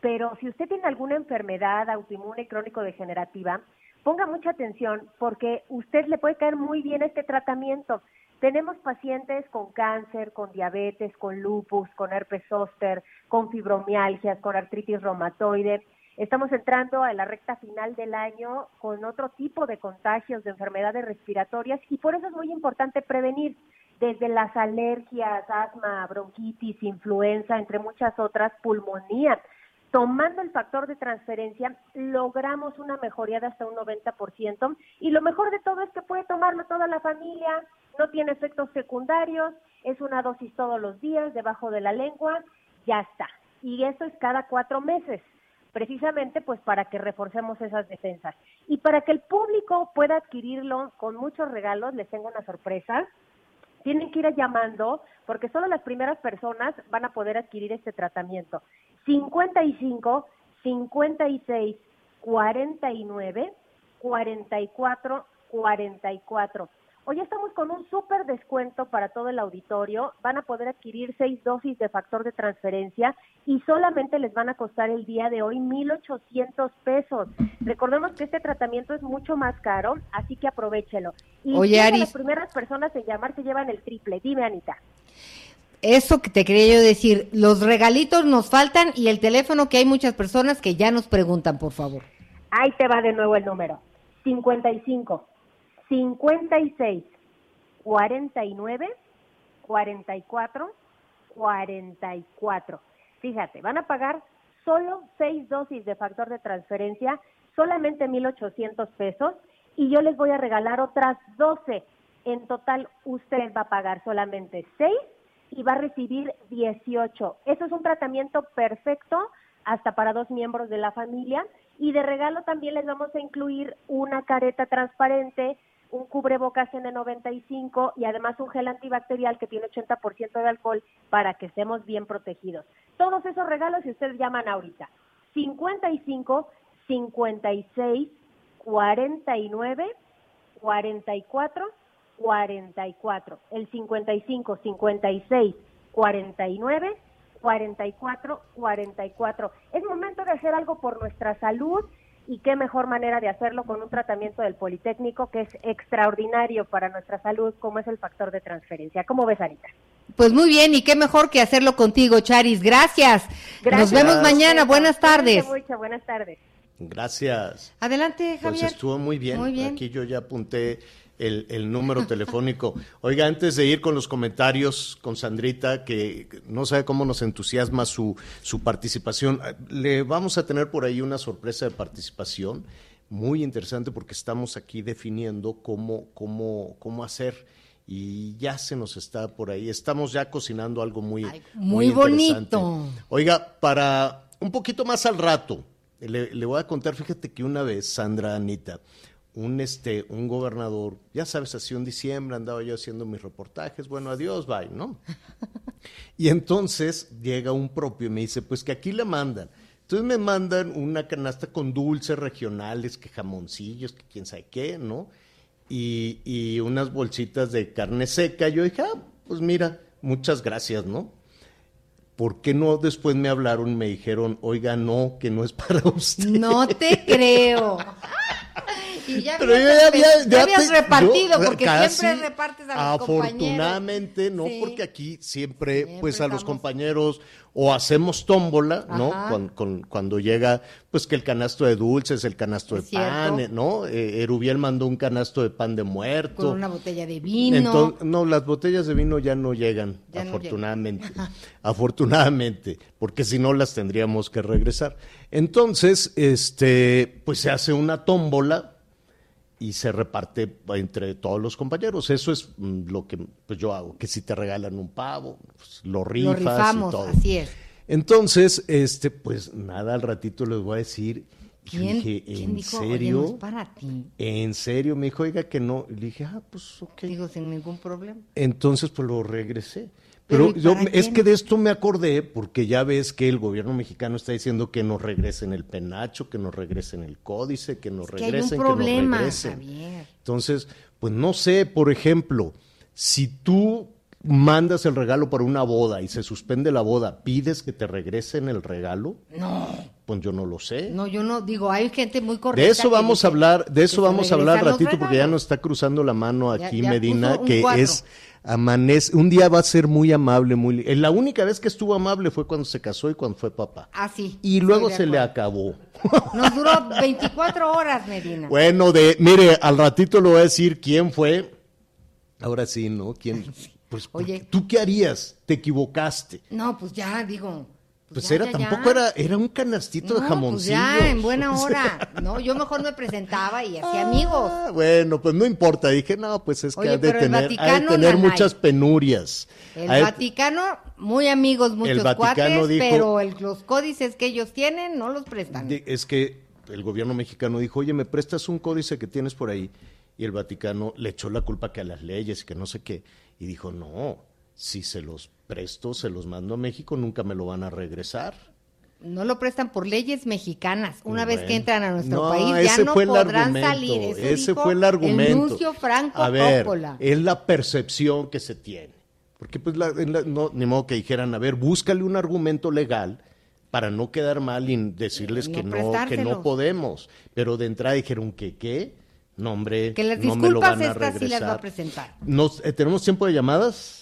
Pero si usted tiene alguna enfermedad autoinmune crónico-degenerativa, ponga mucha atención porque usted le puede caer muy bien este tratamiento. Tenemos pacientes con cáncer, con diabetes, con lupus, con herpes zóster, con fibromialgias, con artritis reumatoide. Estamos entrando a la recta final del año con otro tipo de contagios de enfermedades respiratorias y por eso es muy importante prevenir desde las alergias, asma, bronquitis, influenza, entre muchas otras, pulmonía tomando el factor de transferencia, logramos una mejoría de hasta un 90%. Y lo mejor de todo es que puede tomarlo toda la familia, no tiene efectos secundarios, es una dosis todos los días debajo de la lengua, ya está. Y eso es cada cuatro meses, precisamente pues para que reforcemos esas defensas. Y para que el público pueda adquirirlo con muchos regalos, les tengo una sorpresa. Tienen que ir llamando porque solo las primeras personas van a poder adquirir este tratamiento. 55 56 49 44 44. Hoy estamos con un súper descuento para todo el auditorio. Van a poder adquirir seis dosis de factor de transferencia y solamente les van a costar el día de hoy 1,800 pesos. Recordemos que este tratamiento es mucho más caro, así que aprovechelo. Y Oye, las primeras personas en llamar se llevan el triple. Dime, Anita. Eso que te quería yo decir, los regalitos nos faltan y el teléfono que hay muchas personas que ya nos preguntan, por favor. Ahí te va de nuevo el número. 55 56 49 44 44. Fíjate, van a pagar solo seis dosis de factor de transferencia, solamente 1.800 pesos, y yo les voy a regalar otras 12. En total, usted va a pagar solamente seis y va a recibir 18. Eso es un tratamiento perfecto hasta para dos miembros de la familia. Y de regalo también les vamos a incluir una careta transparente, un cubrebocas N95 y además un gel antibacterial que tiene 80% de alcohol para que estemos bien protegidos. Todos esos regalos si ustedes llaman ahorita. 55 56 49 44 44. El 55 56 49 44 44. Es momento de hacer algo por nuestra salud y qué mejor manera de hacerlo con un tratamiento del Politécnico que es extraordinario para nuestra salud, como es el factor de transferencia. ¿Cómo ves, Anita? Pues muy bien, y qué mejor que hacerlo contigo, Charis. Gracias. Nos vemos mañana. Buenas tardes. Mucho. Buenas tardes. Gracias. Adelante, Javier. Pues estuvo muy bien. Muy bien. Aquí yo ya apunté el, el número [laughs] telefónico. Oiga, antes de ir con los comentarios con Sandrita, que no sabe cómo nos entusiasma su, su participación, le vamos a tener por ahí una sorpresa de participación muy interesante porque estamos aquí definiendo cómo, cómo, cómo hacer y ya se nos está por ahí. Estamos ya cocinando algo muy, muy bonito. Oiga, para un poquito más al rato, le, le voy a contar, fíjate que una vez, Sandra Anita, un este un gobernador, ya sabes, así un diciembre andaba yo haciendo mis reportajes, bueno, adiós, bye, ¿no? [laughs] Y entonces llega un propio y me dice, pues que aquí le mandan. Entonces me mandan una canasta con dulces regionales, que jamoncillos, que quién sabe qué, ¿no? Y, y unas bolsitas de carne seca. Yo dije, ah, pues mira, muchas gracias, ¿no? ¿Por qué no después me hablaron y me dijeron, oiga, no, que no es para [laughs] usted? No te creo. Y ya Pero yo habías, ya había- ya ya habías te- repartido, yo porque siempre repartes a los compañeros. Afortunadamente, no, Sí. porque aquí siempre, Siempre pues a los compañeros o hacemos tómbola, ¿no? Con- con- cuando llega, pues que el canasto de dulces, el canasto Es de pan, cierto. ¿no? Eh, Erubiel mandó un canasto de pan de muerto. Con una botella de vino. Entonces, no, las botellas de vino ya no llegan, Ya no afortunadamente. [laughs] afortunadamente, porque si no las tendríamos que regresar. Entonces, este, pues se hace una tómbola y se reparte entre todos los compañeros. Eso es mm, lo que pues, yo hago, que si te regalan un pavo, pues, lo rifas Lo rifamos, y todo. así es. Entonces, este, pues nada, al ratito les voy a decir. ¿Quién, dije, quién ¿en dijo, oye, serio? no es para ti? En serio, me dijo, oiga, que no. Y le dije, ah, pues ok. Digo, sin ningún problema. Entonces, pues lo regresé. Pero, Pero ¿y yo, es quién? que de esto me acordé porque ya ves que el gobierno mexicano está diciendo que nos regresen el penacho, que nos regresen el códice, que nos Es que hay un regresen, que problema, nos regresen. Javier. Entonces, pues no sé, por ejemplo, si tú mandas el regalo para una boda y se suspende la boda, ¿pides que te regresen el regalo? No, Pues yo no lo sé. no, yo no, digo, hay gente muy correcta. De eso vamos dice a hablar, de eso vamos a hablar ratito porque ya nos está cruzando la mano aquí ya Medina, que es amanece, un día va a ser muy amable, muy la única vez que estuvo amable fue cuando se casó y cuando fue papá. Ah, sí. Y luego se le acabó. Nos duró [laughs] 24 horas, Medina. Bueno, de, mire, al ratito le voy a decir quién fue. Ahora sí, ¿no? ¿Quién? Pues, Oye. ¿tú qué harías? Te equivocaste. No, pues ya, digo, Pues era, tampoco era, era un canastito de Pues jamoncillo. ya, en buena hora. No, yo mejor me presentaba y hacía amigos. Ah, bueno, pues no importa. Dije, no, pues es que Oye, ha de el tener, ha de Vaticano, tener nanay. muchas penurias. El Ha Vaticano, muy amigos, muchos Vaticano cuates, dijo- pero el- los códices que ellos tienen no los prestan. es que el gobierno mexicano dijo, oye, ¿me prestas un códice que tienes por ahí? Y el Vaticano le echó la culpa que a las leyes y que no sé qué. Y dijo, no, si se los presto, se los mando a México, nunca me lo van a regresar. No lo prestan por leyes mexicanas. Una vez que entran a nuestro No, país ya ese no fue el podrán argumento, salir. Eso ese fue el argumento. El Franco A ver, Coppola. es la percepción que se tiene. Porque pues la- la- no, ni modo que dijeran, a ver, búscale un argumento legal para no quedar mal y decirles No que no que no podemos. Pero de entrada dijeron que qué, no hombre, Que las no me lo disculpas van a estas sí las va a regresar. presentar. Nos, eh, ¿Tenemos tiempo de llamadas?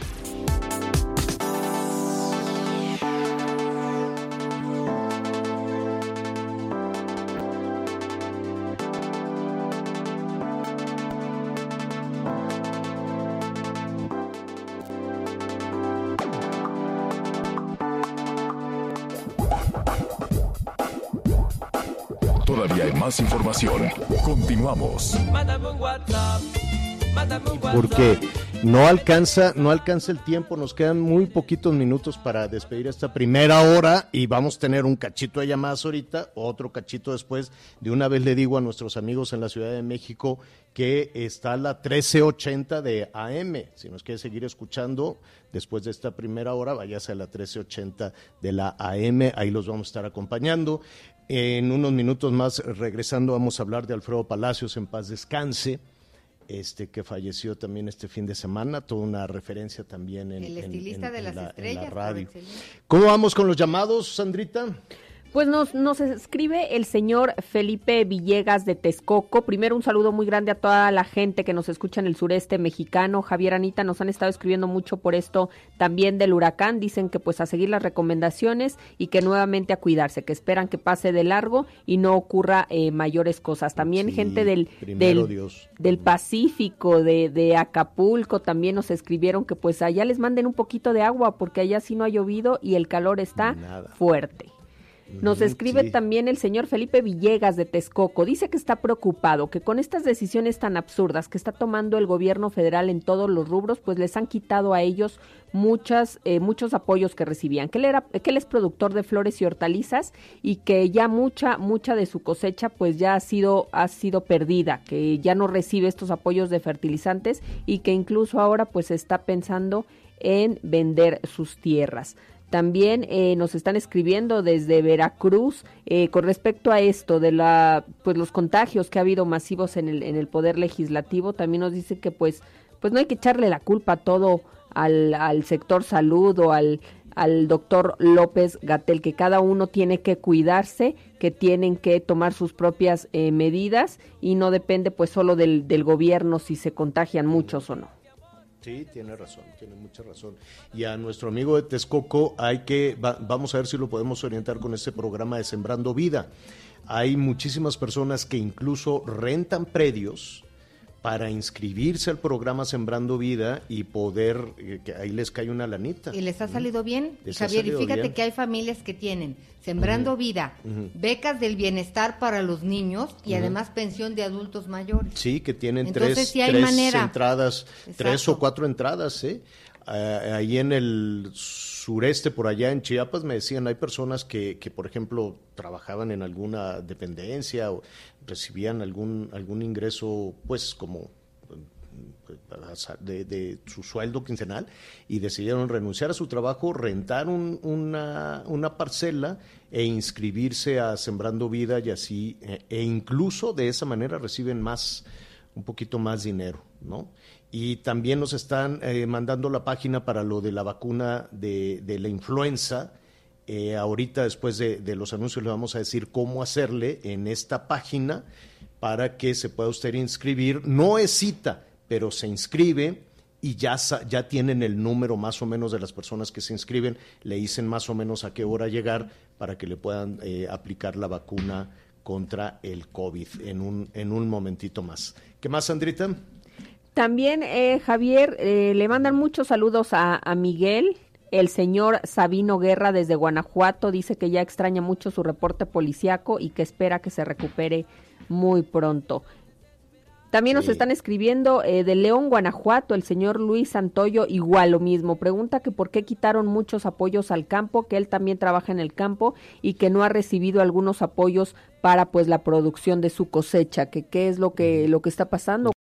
Continuamos. Mándame un WhatsApp. Mándame un WhatsApp. porque no alcanza, no alcanza el tiempo, nos quedan muy poquitos minutos para despedir esta primera hora y vamos a tener un cachito de llamadas ahorita, otro cachito después. De una vez le digo a nuestros amigos en la Ciudad de México que está la 1380 de AM. Si nos quiere seguir escuchando después de esta primera hora, váyase a la 1380 de la AM, ahí los vamos a estar acompañando. En unos minutos más, regresando, vamos a hablar de Alfredo Palacios en paz descanse este que falleció también este fin de semana, toda una referencia también en, El estilista en- de las la, en la estrellas. radio. ¿Cómo vamos con los llamados, Sandrita? Pues nos, nos escribe el señor Felipe Villegas de Texcoco. Primero un saludo muy grande a toda la gente que nos escucha en el sureste mexicano. Javier Anita nos han estado escribiendo mucho por esto también del huracán. Dicen que pues a seguir las recomendaciones y que nuevamente a cuidarse, que esperan que pase de largo y no ocurra eh, mayores cosas. También Sí, gente del, del, Dios. del Pacífico, de, de Acapulco, también nos escribieron que pues allá les manden un poquito de agua porque allá sí no ha llovido y el calor está Nada. fuerte. Nos escribe sí. también el señor Felipe Villegas de Texcoco. Dice que está preocupado, que con estas decisiones tan absurdas que está tomando el gobierno federal en todos los rubros, pues les han quitado a ellos muchas, eh, muchos apoyos que recibían. Que él, era, que él es productor de flores y hortalizas y que ya mucha, mucha de su cosecha pues ya ha sido, ha sido perdida, que ya no recibe estos apoyos de fertilizantes y que incluso ahora pues está pensando en vender sus tierras. También eh, nos están escribiendo desde Veracruz eh, con respecto a esto de la, pues los contagios que ha habido masivos en el, en el poder legislativo. También nos dice que pues, pues no hay que echarle la culpa todo al, al sector salud o al, al doctor López Gatel, que cada uno tiene que cuidarse, que tienen que tomar sus propias eh, medidas y no depende pues solo del, del gobierno si se contagian muchos o no. Sí, tiene razón, tiene mucha razón. Y a nuestro amigo de Texcoco hay que, va- vamos a ver si lo podemos orientar con este programa de Sembrando Vida. Hay muchísimas personas que incluso rentan predios para inscribirse al programa Sembrando Vida y poder, eh, que ahí les cae una lanita. ¿Y les ha salido bien? Les Javier, y fíjate bien. que hay familias que tienen Sembrando Vida, becas del bienestar para los niños y además pensión de adultos mayores. Sí, que tienen Entonces, tres, sí hay tres manera. entradas, tres o cuatro entradas, ¿eh? Ah, ahí en el sureste, por allá en Chiapas, me decían, hay personas que, que, por ejemplo, trabajaban en alguna dependencia o recibían algún, algún ingreso, pues, como de, de su sueldo quincenal y decidieron renunciar a su trabajo, rentar un- una, una parcela e inscribirse a Sembrando Vida y así, e, e incluso de esa manera reciben más, un poquito más dinero, ¿no? Y también nos están eh, mandando la página para lo de la vacuna de, la influenza. Eh, ahorita, después de, los anuncios, le vamos a decir cómo hacerle en esta página para que se pueda usted inscribir. No es cita, pero se inscribe y ya, ya tienen el número más o menos de las personas que se inscriben, le dicen más o menos a qué hora llegar para que le puedan eh, aplicar la vacuna contra el COVID en un, en un momentito más. ¿Qué más, Sandrita? También, eh, Javier, eh, le mandan muchos saludos a, a Miguel, el señor Sabino Guerra desde Guanajuato dice que ya extraña mucho su reporte policiaco y que espera que se recupere muy pronto. También nos están escribiendo eh, de León, Guanajuato, el señor Luis Santoyo, igual lo mismo. Pregunta que por qué quitaron muchos apoyos al campo, que él también trabaja en el campo y que no ha recibido algunos apoyos para pues la producción de su cosecha, que qué es lo que lo que está pasando,